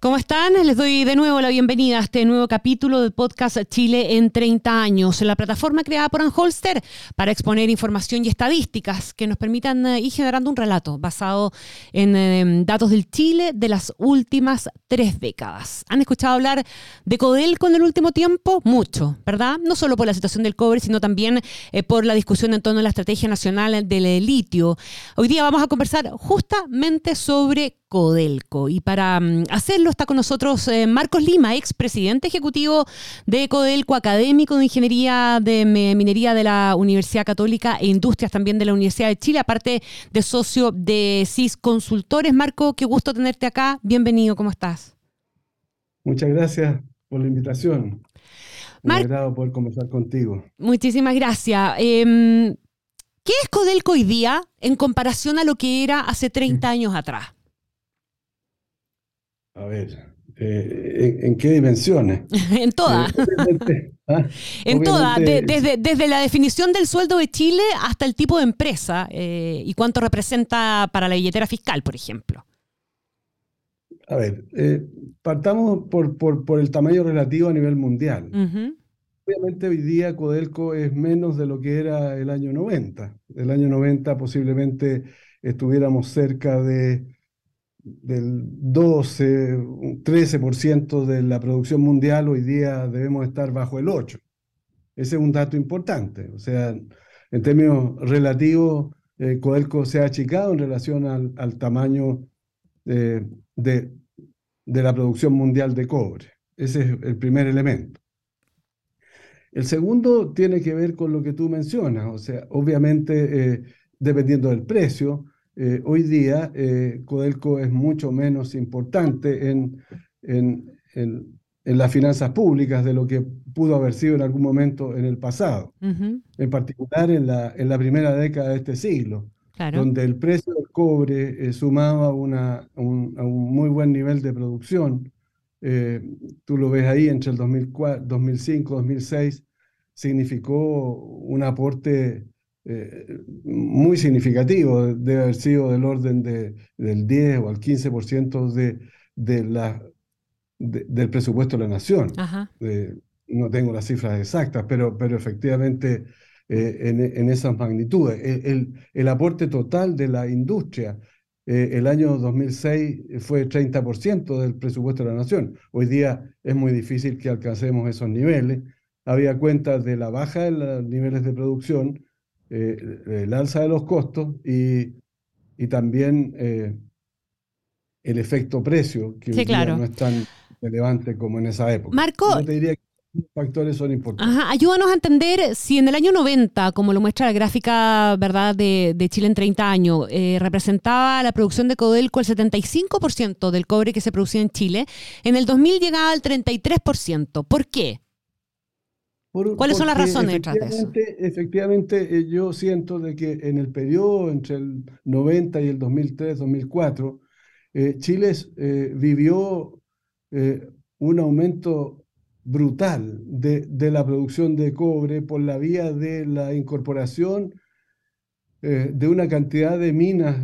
¿Cómo están? Les doy de nuevo la bienvenida a este nuevo capítulo del podcast Chile en 30 años, la plataforma creada por Anholster para exponer información y estadísticas que nos permitan eh, ir generando un relato basado en em, datos del Chile de las últimas tres décadas. ¿Han escuchado hablar de Codelco en el último tiempo? Mucho, ¿verdad? No solo por la situación del cobre, sino también eh, por la discusión en torno a la estrategia nacional del litio. Hoy día vamos a conversar justamente sobre Codelco. Y para mm, hacerlo está con nosotros eh, Marcos Lima, ex presidente ejecutivo de Codelco, académico de Ingeniería de Minería de la Universidad Católica e Industrias también de la Universidad de Chile, aparte de socio de CIS Consultores. Marco, qué gusto tenerte acá. Bienvenido, ¿cómo estás? Muchas gracias por la invitación. Me agrado poder conversar contigo. Muchísimas gracias. Em, ¿Qué es Codelco hoy día en comparación a lo que era hace 30 años atrás? A ver, eh, ¿en, qué dimensiones? en todas. Eh, ¿ah? en todas, desde, desde, la definición del sueldo de Chile hasta el tipo de empresa eh, y cuánto representa para la billetera fiscal, por ejemplo. A ver, partamos por, por, por, el tamaño relativo a nivel mundial. Obviamente hoy día Codelco es menos de lo que era el año 90. El año 90 posiblemente estuviéramos cerca de del 12, 13% de la producción mundial, hoy día debemos estar bajo el 8%. Ese es un dato importante. O sea, en términos relativos, eh, Codelco se ha achicado en relación al, tamaño de, de, la producción mundial de cobre. Ese es el primer elemento. El segundo tiene que ver con lo que tú mencionas, o sea, obviamente, eh, dependiendo del precio, eh, hoy día eh, Codelco es mucho menos importante en, en, en, las finanzas públicas de lo que pudo haber sido en algún momento en el pasado, en particular en la, en la primera década de este siglo, donde el precio del cobre eh, sumaba una, un, a un muy buen nivel de producción. tú lo ves ahí entre el 2004, 2005 2006, significó un aporte eh, muy significativo, debe haber sido del orden de, del 10 o al 15% de, de la, del presupuesto de la nación. no tengo las cifras exactas, pero, pero efectivamente eh, en, en, esas magnitudes. El, el, aporte total de la industria eh, el año 2006 fue 30% del presupuesto de la nación. Hoy día es muy difícil que alcancemos esos niveles. Había cuentas de la baja de los niveles de producción, eh, el alza de los costos y, y también eh, el efecto precio, que no es tan relevante como en esa época. Marco, Yo te diría que los factores son importantes. ayúdanos a entender si en el año 90, como lo muestra la gráfica verdad de, de Chile en 30 años, eh, representaba la producción de Codelco el 75% del cobre que se producía en Chile, en el 2000 llegaba al 33%. ¿Por qué? ¿Cuáles son las razones detrás de eso? Efectivamente, eh, yo siento de que en el periodo entre el 90 y el 2003-2004, eh, Chile eh, vivió un aumento brutal de, de, la producción de cobre por la vía de la incorporación de una cantidad de minas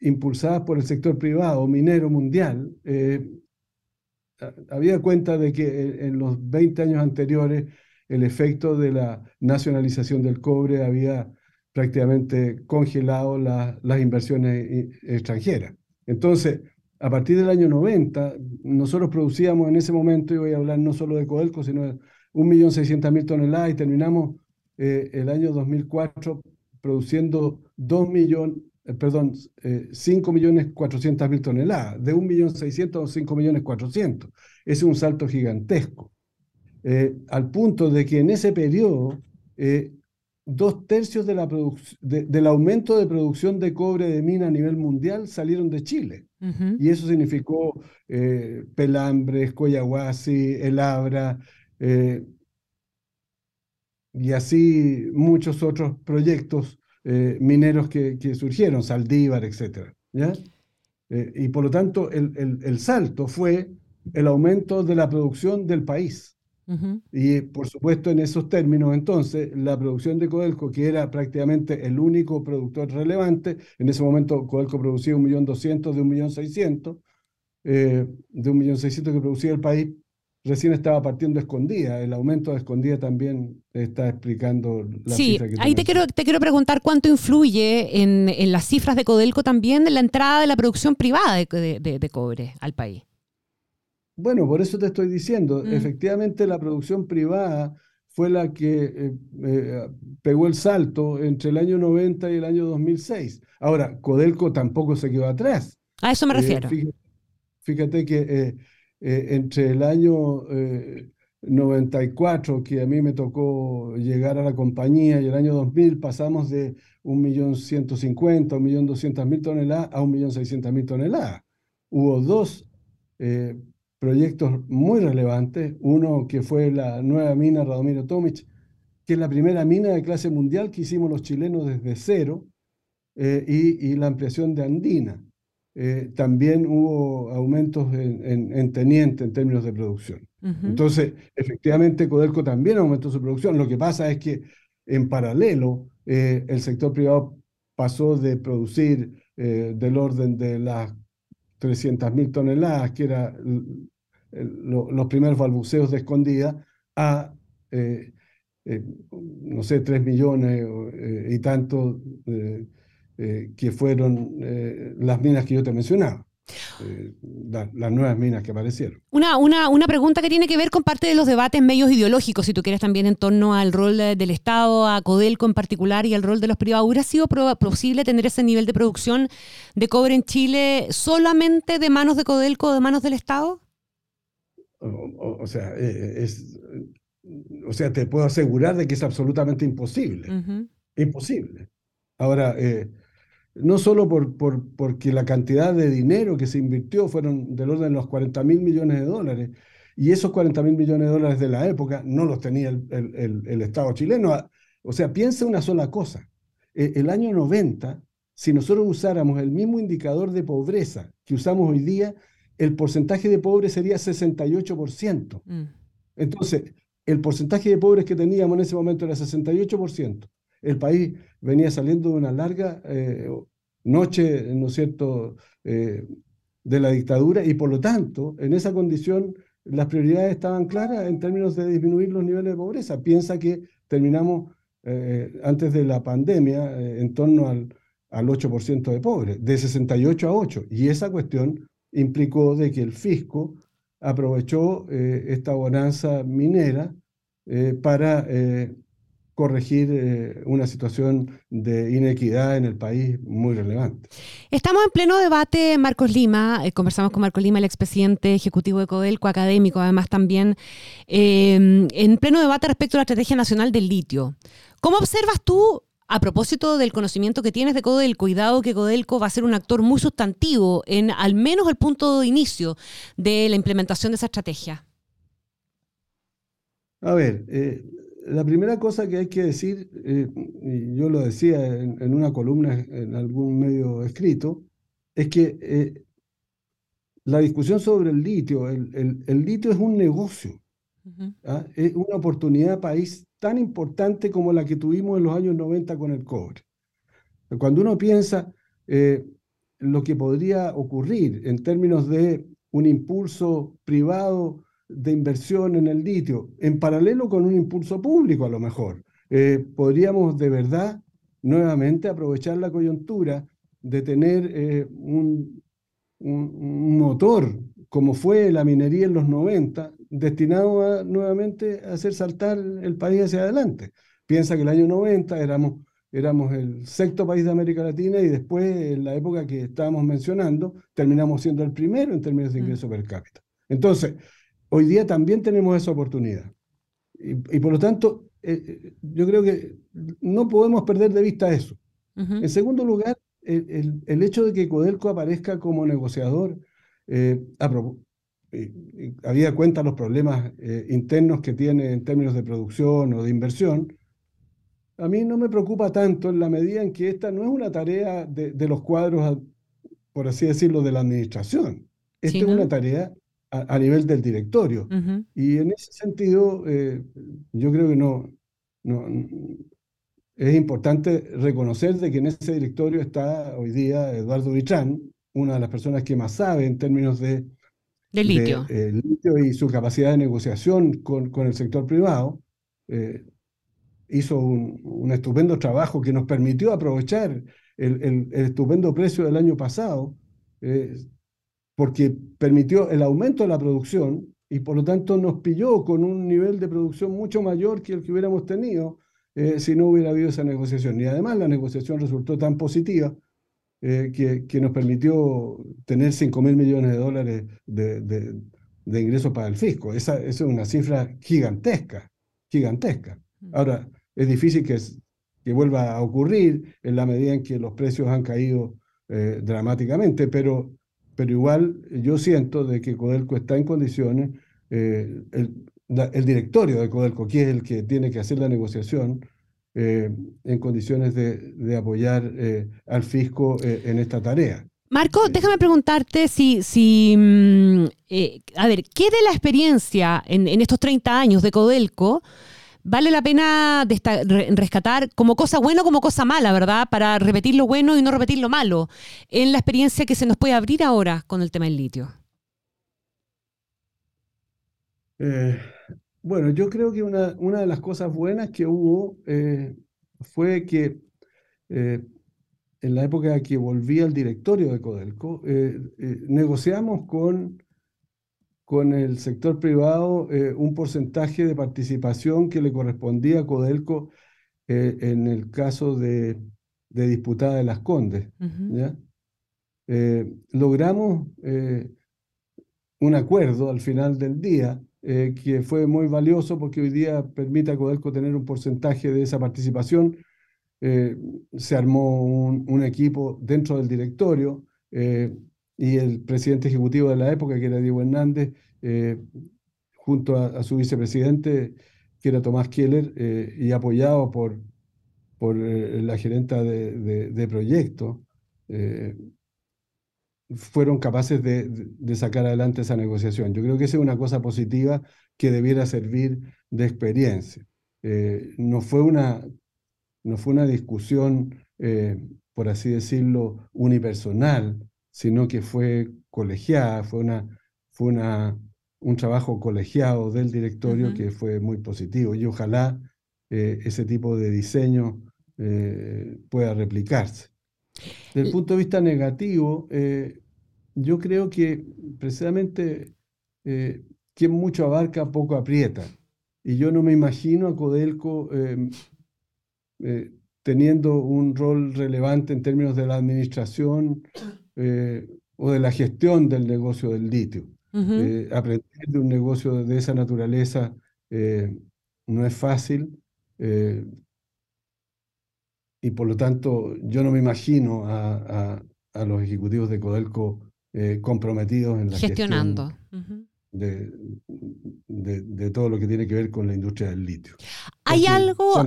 impulsadas por el sector privado, minero mundial, había cuenta de que en los 20 años anteriores el efecto de la nacionalización del cobre había prácticamente congelado las inversiones extranjeras. Entonces, a partir del año 90, nosotros producíamos en ese momento, y voy a hablar no solo de Codelco, sino de 1.600.000 toneladas y terminamos eh, el año 2004 produciendo 2 millones, eh, perdón, eh, 5.400.000 toneladas, de 1.600.000 a 5.400.000. Es un salto gigantesco. Eh, al punto de que en ese periodo, eh, dos tercios de la del aumento de producción de cobre de mina a nivel mundial salieron de Chile. Y eso significó Pelambres, Coyahuasi, El Abra, y así muchos otros proyectos eh, mineros que, surgieron, Saldívar, etc. ¿ya? y por lo tanto, el, el salto fue el aumento de la producción del país. Y por supuesto, en esos términos, entonces, la producción de Codelco, que era prácticamente el único productor relevante, en ese momento Codelco producía 1.200.000 de 1.600.000, eh, de 1.600.000 que producía el país, recién estaba partiendo escondida. El aumento de escondida también está explicando la sí, cifra que ahí te quiero, te quiero preguntar cuánto influye en, en, las cifras de Codelco también la entrada de la producción privada de, de, de cobre al país. Bueno, por eso te estoy diciendo, mm. efectivamente la producción privada fue la que eh, eh, pegó el salto entre el año 90 y el año 2006. Ahora, Codelco tampoco se quedó atrás. A eso me eh, refiero. fíjate, que entre el año 94, que a mí me tocó llegar a la compañía, y el año 2000 pasamos de 1.150.000, 1.200.000 toneladas a 1.600.000 toneladas. Hubo dos proyectos muy relevantes. Uno que fue la nueva mina Radomiro Tomic, que es la primera mina de clase mundial que hicimos los chilenos desde cero, eh, y, la ampliación de Andina. Eh, también hubo aumentos en, teniente en términos de producción. Entonces, efectivamente, Codelco también aumentó su producción. Lo que pasa es que en paralelo, eh, el sector privado pasó de producir del orden de las 300.000 toneladas, que era los primeros balbuceos de escondida a, eh, eh, no sé, tres millones eh, y tanto que fueron las minas que yo te mencionaba. las nuevas minas que aparecieron. Una, una, una, pregunta que tiene que ver con parte de los debates medios ideológicos, si tú quieres también en torno al rol del Estado, a Codelco en particular y al rol de los privados. ¿Hubiera sido posible tener ese nivel de producción de cobre en Chile solamente de manos de Codelco o de manos del Estado? O, sea, eh, es, o sea, te puedo asegurar de que es absolutamente imposible. Imposible. Ahora, eh, no solo por, por, porque la cantidad de dinero que se invirtió fueron del orden de los 40 mil millones de dólares, y esos 40 mil millones de dólares de la época no los tenía el, el, el, Estado chileno. O sea, piensa una sola cosa. E, el año 90, si nosotros usáramos el mismo indicador de pobreza que usamos hoy día, el porcentaje de pobres sería 68%. Mm. Entonces, el porcentaje de pobres que teníamos en ese momento era 68%. El país venía saliendo de una larga eh, noche, ¿no es cierto?, eh, de la dictadura y por lo tanto, en esa condición, las prioridades estaban claras en términos de disminuir los niveles de pobreza. Piensa que terminamos eh, antes de la pandemia en torno al, al 8% de pobres, de 68 a 8. Y esa cuestión implicó de que el fisco aprovechó esta bonanza minera para corregir una situación de inequidad en el país muy relevante. Estamos en pleno debate, Marcos Lima, conversamos con Marcos Lima, el expresidente ejecutivo de Codelco, académico además también, en pleno debate respecto a la Estrategia Nacional del Litio. ¿Cómo observas tú a propósito del conocimiento que tienes de Codelco, cuidado que Codelco va a ser un actor muy sustantivo en al menos el punto de inicio de la implementación de esa estrategia. A ver, eh, la primera cosa que hay que decir, eh, y yo lo decía en, una columna en algún medio escrito, es que eh, la discusión sobre el litio, el, litio es un negocio, ¿ah? es una oportunidad país tan importante como la que tuvimos en los años 90 con el cobre. Cuando uno piensa eh, lo que podría ocurrir en términos de un impulso privado de inversión en el litio, en paralelo con un impulso público a lo mejor, eh, podríamos de verdad nuevamente aprovechar la coyuntura de tener eh, un, un, motor como fue la minería en los 90, destinado a, nuevamente a hacer saltar el país hacia adelante. Piensa que el año 90 éramos, éramos el sexto país de América Latina y después, en la época que estábamos mencionando, terminamos siendo el primero en términos de mm. ingreso per cápita. Entonces, hoy día también tenemos esa oportunidad. Y, por lo tanto, eh, eh, yo creo que no podemos perder de vista eso. En segundo lugar, el, el, hecho de que Codelco aparezca como negociador eh, había cuenta los problemas eh, internos que tiene en términos de producción o de inversión, a mí no me preocupa tanto en la medida en que esta no es una tarea de, los cuadros por así decirlo, de la administración. Esta es una tarea a, nivel del directorio. Y en ese sentido, yo creo que no, no, es importante reconocer de que en ese directorio está hoy día Eduardo Vitrán, una de las personas que más sabe en términos de, litio. litio. y su capacidad de negociación con, con el sector privado. Eh, hizo un, estupendo trabajo que nos permitió aprovechar el, el, estupendo precio del año pasado, eh, porque permitió el aumento de la producción y por lo tanto nos pilló con un nivel de producción mucho mayor que el que hubiéramos tenido eh, si no hubiera habido esa negociación. Y además la negociación resultó tan positiva eh, que, que, nos permitió tener 5 mil millones de dólares de, de, ingresos para el fisco. Esa, esa, es una cifra gigantesca, gigantesca. Ahora, es difícil que, que vuelva a ocurrir en la medida en que los precios han caído eh, dramáticamente, pero, pero igual yo siento de que Codelco está en condiciones, el, el directorio de Codelco, que es el que tiene que hacer la negociación, eh, en condiciones de, apoyar eh, al fisco eh, en esta tarea. Marco, déjame preguntarte si, si mm, a ver, ¿qué de la experiencia en, estos 30 años de Codelco vale la pena rescatar como cosa buena como cosa mala, ¿verdad? Para repetir lo bueno y no repetir lo malo, en la experiencia que se nos puede abrir ahora con el tema del litio. Bueno, yo creo que una, una de las cosas buenas que hubo eh, fue que eh, en la época que volví al directorio de Codelco, eh, negociamos con, con el sector privado un porcentaje de participación que le correspondía a Codelco en el caso de, de disputada de las Condes. logramos un acuerdo al final del día eh, que fue muy valioso porque hoy día permite a Codelco tener un porcentaje de esa participación. Eh, se armó un, equipo dentro del directorio eh, y el presidente ejecutivo de la época, que era Diego Hernández, junto a, su vicepresidente, que era Tomás Keller, y apoyado por, por la gerenta de, de, de proyecto, fueron capaces de, sacar adelante esa negociación. Yo creo que esa es una cosa positiva que debiera servir de experiencia. Eh, no, fue una, no fue una discusión, eh, por así decirlo, unipersonal, sino que fue colegiada, fue, una, fue una, un trabajo colegiado del directorio que fue muy positivo y ojalá eh, ese tipo de diseño pueda replicarse. Desde el punto de vista negativo, eh, yo creo que precisamente eh, quien mucho abarca, poco aprieta. Y yo no me imagino a Codelco em, eh, teniendo un rol relevante en términos de la administración o de la gestión del negocio del litio. aprender de un negocio de esa naturaleza no es fácil y por lo tanto yo no me imagino a, los ejecutivos de Codelco eh, comprometidos en la gestionando de, de, todo lo que tiene que ver con la industria del litio. Hay algo...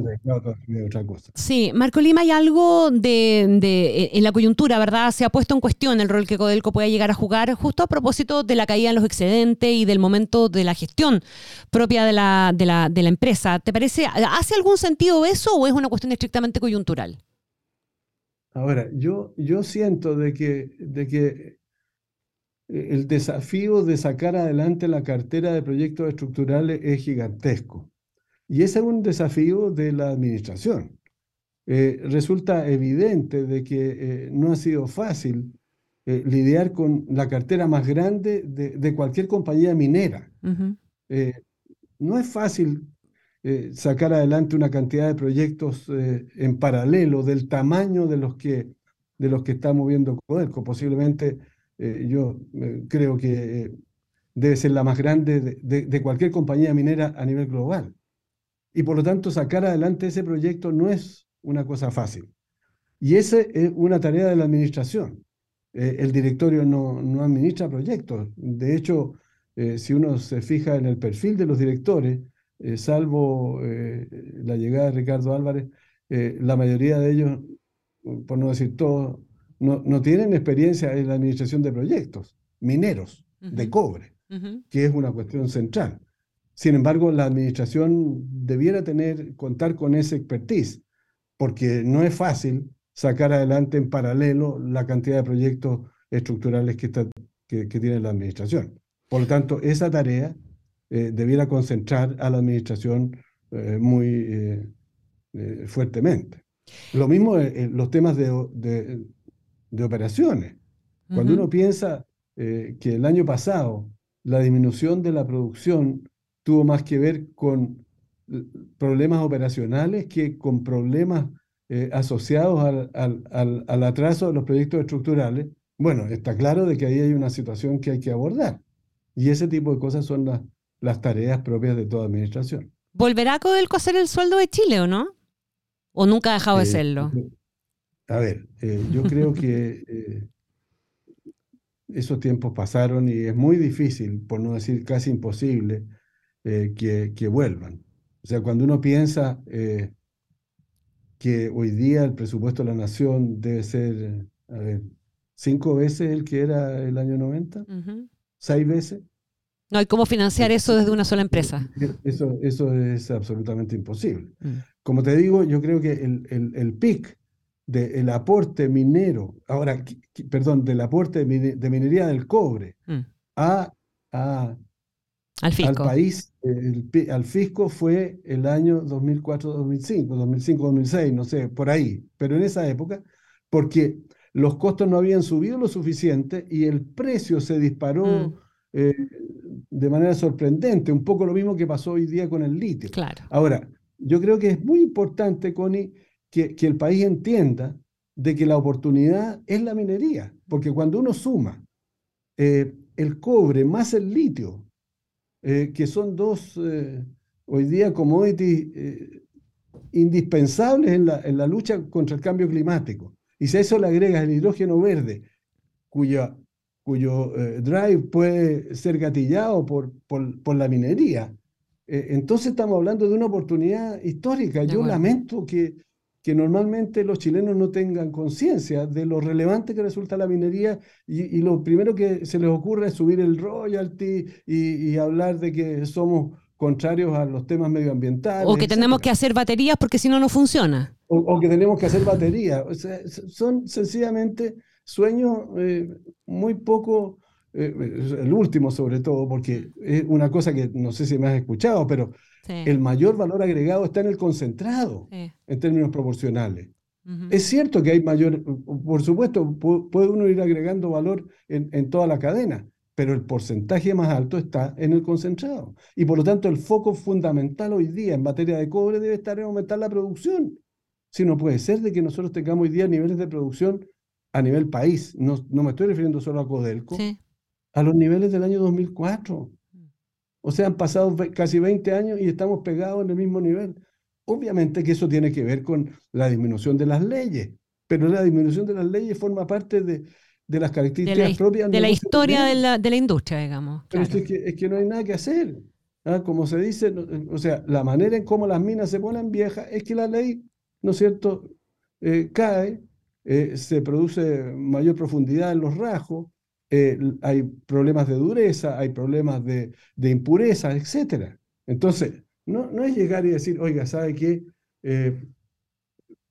Sí, Marco Lima, hay algo de, en la coyuntura, ¿verdad? Se ha puesto en cuestión el rol que Codelco pueda llegar a jugar justo a propósito de la caída en los excedentes y del momento de la gestión propia de la, de la, de la empresa. ¿Te parece, hace algún sentido eso o es una cuestión estrictamente coyuntural? Ahora, yo, yo siento de que, de que el desafío de sacar adelante la cartera de proyectos estructurales es gigantesco. Y ese es un desafío de la administración. Eh, resulta evidente de que eh, no ha sido fácil eh, lidiar con la cartera más grande de, cualquier compañía minera. no es fácil sacar adelante una cantidad de proyectos en paralelo del tamaño de los que, de los que está moviendo Codelco. Posiblemente eh, yo eh, creo que eh, debe ser la más grande de, cualquier compañía minera a nivel global. Y por lo tanto, sacar adelante ese proyecto no es una cosa fácil. Y esa es una tarea de la administración. el directorio no, no, administra proyectos. De hecho, si uno se fija en el perfil de los directores, salvo la llegada de Ricardo Álvarez, la mayoría de ellos, por no decir todos, no, no tienen experiencia en la administración de proyectos mineros de cobre, que es una cuestión central. Sin embargo, la administración debiera tener, contar con ese expertise, porque no es fácil sacar adelante en paralelo la cantidad de proyectos estructurales que, está, que, tiene la administración. Por lo tanto, esa tarea eh, debiera concentrar a la administración eh, muy eh, fuertemente. Lo mismo en los temas de, de, operaciones. Cuando uno piensa que el año pasado la disminución de la producción tuvo más que ver con problemas operacionales que con problemas eh, asociados al, atraso de los proyectos estructurales, bueno, está claro de que ahí hay una situación que hay que abordar. Y ese tipo de cosas son las, las tareas propias de toda administración. ¿Volverá Codelco a ser el sueldo de Chile o no? ¿O nunca ha dejado de eh, serlo? A ver, eh, yo creo que esos tiempos pasaron y es muy difícil, por no decir casi imposible, que, que, vuelvan. O sea, cuando uno piensa que hoy día el presupuesto de la nación debe ser, a ver, cinco veces el que era el año 90, seis veces. No hay cómo financiar eso desde una sola empresa. Eso, eso es absolutamente imposible. Mm. Como te digo, yo creo que el, el, el PIC del aporte minero, ahora, perdón, del aporte de, minería del cobre mm. a, a al, fisco. al país, al fisco fue el año 2004-2005, 2005-2006, no sé, por ahí, pero en esa época, porque los costos no habían subido lo suficiente y el precio se disparó mm. eh, de manera sorprendente, un poco lo mismo que pasó hoy día con el litio. Claro. Ahora, yo creo que es muy importante, Connie, que, que el país entienda de que la oportunidad es la minería, porque cuando uno suma eh, el cobre más el litio, eh, que son dos, eh, hoy día, commodities eh, indispensables en la, en la, lucha contra el cambio climático. Y si a eso le agregas el hidrógeno verde, cuya, cuyo drive puede ser gatillado por, por, por la minería, entonces estamos hablando de una oportunidad histórica. Yo lamento que, que normalmente los chilenos no tengan conciencia de lo relevante que resulta la minería y, lo primero que se les ocurre es subir el royalty y, hablar de que somos contrarios a los temas medioambientales. O que tenemos que hacer baterías porque si no, no funciona. O, que tenemos que hacer baterías. son sencillamente sueños eh, muy poco, eh, el último sobre todo, porque mm. es una cosa que no sé si me has escuchado, pero el mayor valor agregado está en el concentrado, en términos proporcionales. Es cierto que hay mayor, por supuesto, puede uno ir agregando valor en, toda la cadena, pero el porcentaje más alto está en el concentrado. Y por lo tanto, el foco fundamental hoy día en materia de cobre debe estar en aumentar la producción. Si no puede ser de que nosotros tengamos hoy día niveles de producción a nivel país, no, no me estoy refiriendo solo a Codelco, a los niveles del año 2004. O sea, han pasado casi 20 años y estamos pegados en el mismo nivel. Obviamente que eso tiene que ver con la disminución de las leyes, pero la disminución de las leyes forma parte de, las características propias de la historia de la, de la, industria, digamos. Pero es, que, no hay nada que hacer. ¿ah? Como se dice, o sea, la manera en cómo las minas se ponen viejas es que la ley, ¿no es cierto?, eh, cae, eh, se produce mayor profundidad en los rasgos, eh, hay problemas de dureza, hay problemas de, de impureza, etc. Entonces, no, no es llegar y decir, oiga, ¿sabe qué? Eh,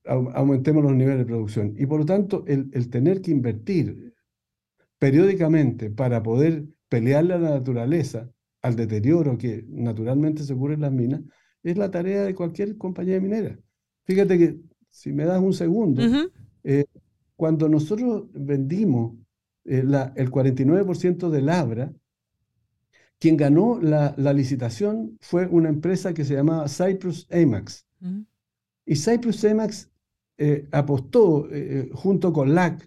aumentemos los niveles de producción. Y por lo tanto, el, el, tener que invertir periódicamente para poder pelearle a la naturaleza, al deterioro que naturalmente se ocurre en las minas, es la tarea de cualquier compañía minera. Fíjate que, si me das un segundo, eh, cuando nosotros vendimos eh, el 49% del Abra, quien ganó la, licitación fue una empresa que se llamaba Cyprus Emax. Y Cyprus Emax eh, apostó eh, junto con LAC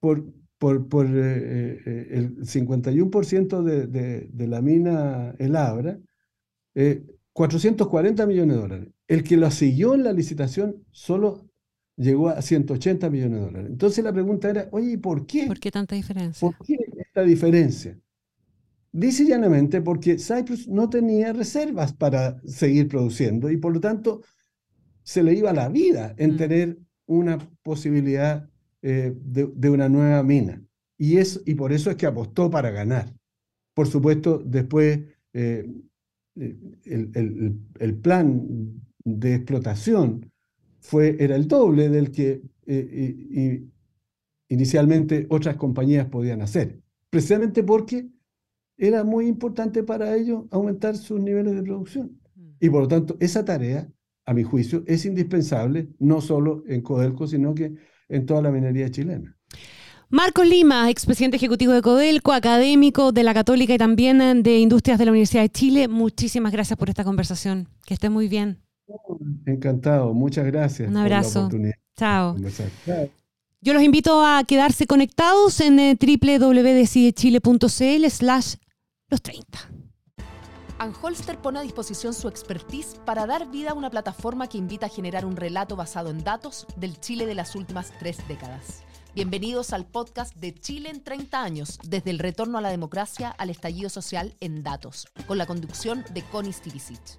por, por, por el 51% de, de, de, la mina El Abra, 440 millones de dólares. El que lo siguió en la licitación solo llegó a 180 millones de dólares. Entonces la pregunta era, oye, ¿y por qué? ¿Por qué tanta diferencia? ¿Por qué esta diferencia? Dice llanamente porque Cyprus no tenía reservas para seguir produciendo y por lo tanto se le iba la vida en mm. tener una posibilidad eh, de, una nueva mina. Y, es, y por eso es que apostó para ganar. Por supuesto, después eh, el, el, plan de explotación fue, era el doble del que inicialmente otras compañías podían hacer, precisamente porque era muy importante para ellos aumentar sus niveles de producción. Y por lo tanto, esa tarea, a mi juicio, es indispensable, no solo en Codelco, sino que en toda la minería chilena. Marcos Lima, expresidente ejecutivo de Codelco, académico de la Católica y también de Industrias de la Universidad de Chile, muchísimas gracias por esta conversación. Que esté muy bien. Encantado, muchas gracias. Un abrazo. Chao. Yo los invito a quedarse conectados en eh, www.decidechile.cl slash los 30. Anholster pone a disposición su expertise para dar vida a una plataforma que invita a generar un relato basado en datos del Chile de las últimas tres décadas. Bienvenidos al podcast de Chile en 30 años, desde el retorno a la democracia al estallido social en datos, con la conducción de Connie Stivicic.